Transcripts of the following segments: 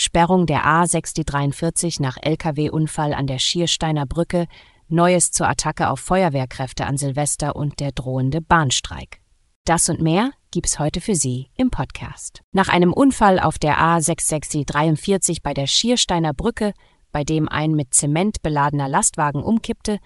Sperrung der A643 nach Lkw-Unfall an der Schiersteiner Brücke, Neues zur Attacke auf Feuerwehrkräfte an Silvester und der drohende Bahnstreik. Das und mehr gibt's heute für Sie im Podcast. Nach einem Unfall auf der A663 bei der Schiersteiner Brücke, bei dem ein mit Zement beladener Lastwagen umkippte,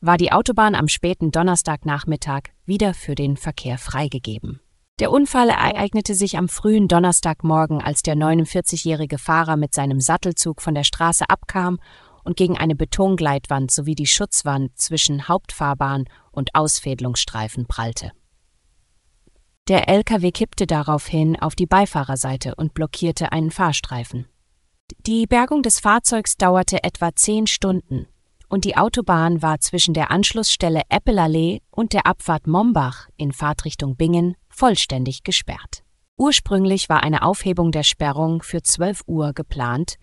war die Autobahn am späten Donnerstagnachmittag wieder für den Verkehr freigegeben. Der Unfall ereignete sich am frühen Donnerstagmorgen, als der 49-jährige Fahrer mit seinem Sattelzug von der Straße abkam und gegen eine Betongleitwand sowie die Schutzwand zwischen Hauptfahrbahn und Ausfädelungsstreifen prallte. Der LKW kippte daraufhin auf die Beifahrerseite und blockierte einen Fahrstreifen. Die Bergung des Fahrzeugs dauerte etwa zehn Stunden und die Autobahn war zwischen der Anschlussstelle Eppelallee und der Abfahrt Mombach in Fahrtrichtung Bingen vollständig gesperrt. Ursprünglich war eine Aufhebung der Sperrung für 12 Uhr geplant,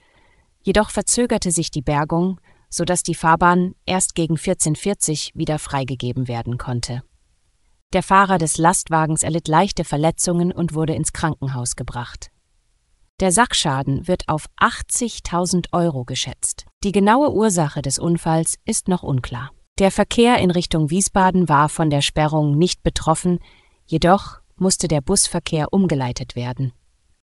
jedoch verzögerte sich die Bergung, sodass die Fahrbahn erst gegen 14.40 wieder freigegeben werden konnte. Der Fahrer des Lastwagens erlitt leichte Verletzungen und wurde ins Krankenhaus gebracht. Der Sachschaden wird auf 80.000 Euro geschätzt. Die genaue Ursache des Unfalls ist noch unklar. Der Verkehr in Richtung Wiesbaden war von der Sperrung nicht betroffen, jedoch musste der Busverkehr umgeleitet werden.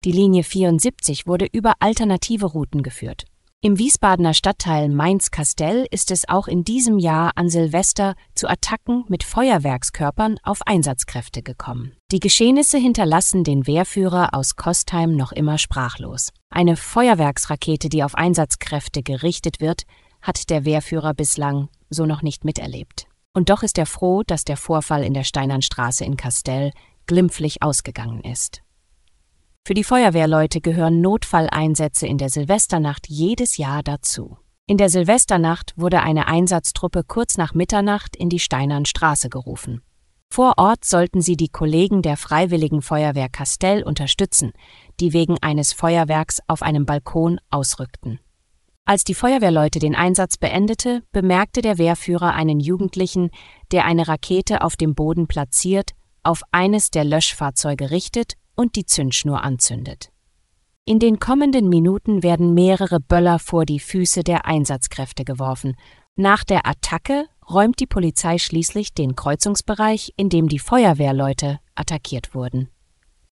Die Linie 74 wurde über alternative Routen geführt. Im Wiesbadener Stadtteil Mainz-Kastell ist es auch in diesem Jahr an Silvester zu Attacken mit Feuerwerkskörpern auf Einsatzkräfte gekommen. Die Geschehnisse hinterlassen den Wehrführer aus Kostheim noch immer sprachlos. Eine Feuerwerksrakete, die auf Einsatzkräfte gerichtet wird, hat der Wehrführer bislang so noch nicht miterlebt. Und doch ist er froh, dass der Vorfall in der Steinernstraße in Kastell glimpflich ausgegangen ist. Für die Feuerwehrleute gehören Notfalleinsätze in der Silvesternacht jedes Jahr dazu. In der Silvesternacht wurde eine Einsatztruppe kurz nach Mitternacht in die Steinernstraße gerufen. Vor Ort sollten sie die Kollegen der Freiwilligen Feuerwehr Kastell unterstützen, die wegen eines Feuerwerks auf einem Balkon ausrückten. Als die Feuerwehrleute den Einsatz beendete, bemerkte der Wehrführer einen Jugendlichen, der eine Rakete auf dem Boden platziert, auf eines der Löschfahrzeuge richtet und die Zündschnur anzündet. In den kommenden Minuten werden mehrere Böller vor die Füße der Einsatzkräfte geworfen. Nach der Attacke räumt die Polizei schließlich den Kreuzungsbereich, in dem die Feuerwehrleute attackiert wurden.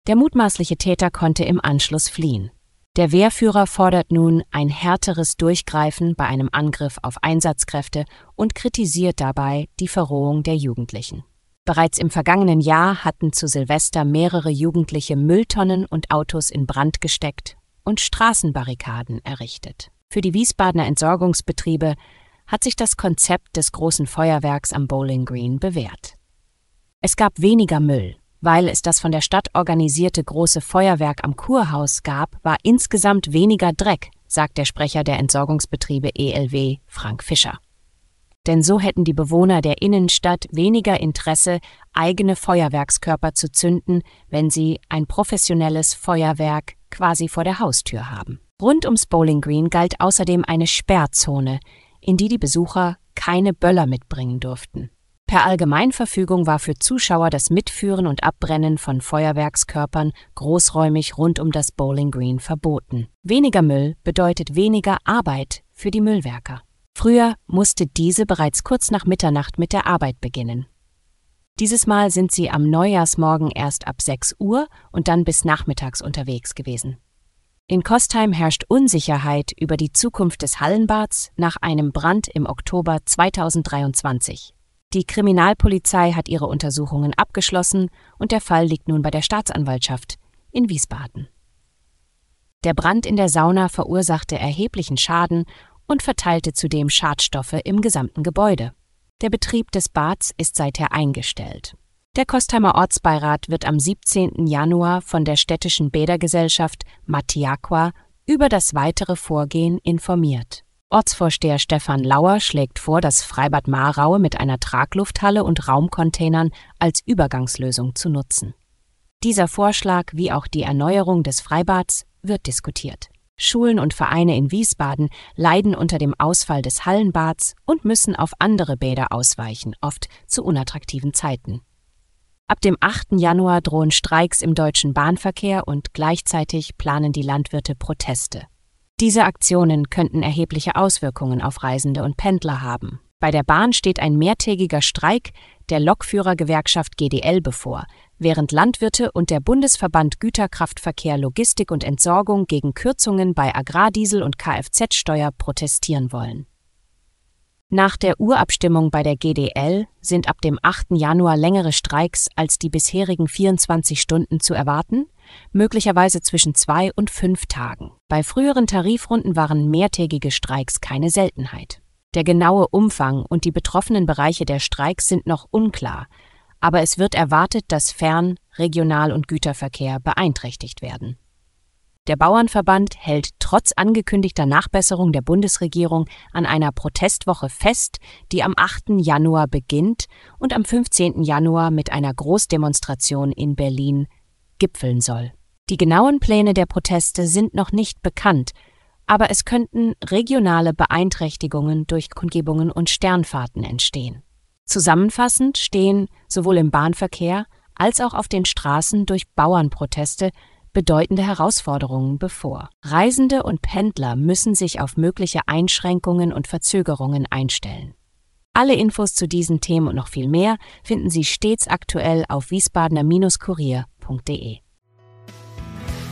Der mutmaßliche Täter konnte im Anschluss fliehen. Der Wehrführer fordert nun ein härteres Durchgreifen bei einem Angriff auf Einsatzkräfte und kritisiert dabei die Verrohung der Jugendlichen. Bereits im vergangenen Jahr hatten zu Silvester mehrere Jugendliche Mülltonnen und Autos in Brand gesteckt und Straßenbarrikaden errichtet. Für die Wiesbadener Entsorgungsbetriebe hat sich das Konzept des großen Feuerwerks am Bowling Green bewährt. Es gab weniger Müll, weil es das von der Stadt organisierte große Feuerwerk am Kurhaus gab, war insgesamt weniger Dreck, sagt der Sprecher der Entsorgungsbetriebe ELW, Frank Fischer. Denn so hätten die Bewohner der Innenstadt weniger Interesse, eigene Feuerwerkskörper zu zünden, wenn sie ein professionelles Feuerwerk quasi vor der Haustür haben. Rund ums Bowling Green galt außerdem eine Sperrzone, in die die Besucher keine Böller mitbringen durften. Per Allgemeinverfügung war für Zuschauer das Mitführen und Abbrennen von Feuerwerkskörpern großräumig rund um das Bowling Green verboten. Weniger Müll bedeutet weniger Arbeit für die Müllwerker. Früher musste diese bereits kurz nach Mitternacht mit der Arbeit beginnen. Dieses Mal sind sie am Neujahrsmorgen erst ab 6 Uhr und dann bis nachmittags unterwegs gewesen. In Kostheim herrscht Unsicherheit über die Zukunft des Hallenbads nach einem Brand im Oktober 2023. Die Kriminalpolizei hat ihre Untersuchungen abgeschlossen und der Fall liegt nun bei der Staatsanwaltschaft in Wiesbaden. Der Brand in der Sauna verursachte erheblichen Schaden und verteilte zudem Schadstoffe im gesamten Gebäude. Der Betrieb des Bads ist seither eingestellt. Der Kostheimer Ortsbeirat wird am 17. Januar von der städtischen Bädergesellschaft Matiaqua über das weitere Vorgehen informiert. Ortsvorsteher Stefan Lauer schlägt vor, das Freibad Mahraue mit einer Traglufthalle und Raumcontainern als Übergangslösung zu nutzen. Dieser Vorschlag wie auch die Erneuerung des Freibads wird diskutiert. Schulen und Vereine in Wiesbaden leiden unter dem Ausfall des Hallenbads und müssen auf andere Bäder ausweichen, oft zu unattraktiven Zeiten. Ab dem 8. Januar drohen Streiks im deutschen Bahnverkehr und gleichzeitig planen die Landwirte Proteste. Diese Aktionen könnten erhebliche Auswirkungen auf Reisende und Pendler haben. Bei der Bahn steht ein mehrtägiger Streik der Lokführergewerkschaft GDL bevor, während Landwirte und der Bundesverband Güterkraftverkehr Logistik und Entsorgung gegen Kürzungen bei Agrardiesel und Kfz-Steuer protestieren wollen. Nach der Urabstimmung bei der GDL sind ab dem 8. Januar längere Streiks als die bisherigen 24 Stunden zu erwarten, möglicherweise zwischen zwei und fünf Tagen. Bei früheren Tarifrunden waren mehrtägige Streiks keine Seltenheit. Der genaue Umfang und die betroffenen Bereiche der Streiks sind noch unklar, aber es wird erwartet, dass Fern-, Regional- und Güterverkehr beeinträchtigt werden. Der Bauernverband hält trotz angekündigter Nachbesserung der Bundesregierung an einer Protestwoche fest, die am 8. Januar beginnt und am 15. Januar mit einer Großdemonstration in Berlin gipfeln soll. Die genauen Pläne der Proteste sind noch nicht bekannt, aber es könnten regionale Beeinträchtigungen durch Kundgebungen und Sternfahrten entstehen. Zusammenfassend stehen sowohl im Bahnverkehr als auch auf den Straßen durch Bauernproteste bedeutende Herausforderungen bevor. Reisende und Pendler müssen sich auf mögliche Einschränkungen und Verzögerungen einstellen. Alle Infos zu diesen Themen und noch viel mehr finden Sie stets aktuell auf wiesbadener-kurier.de.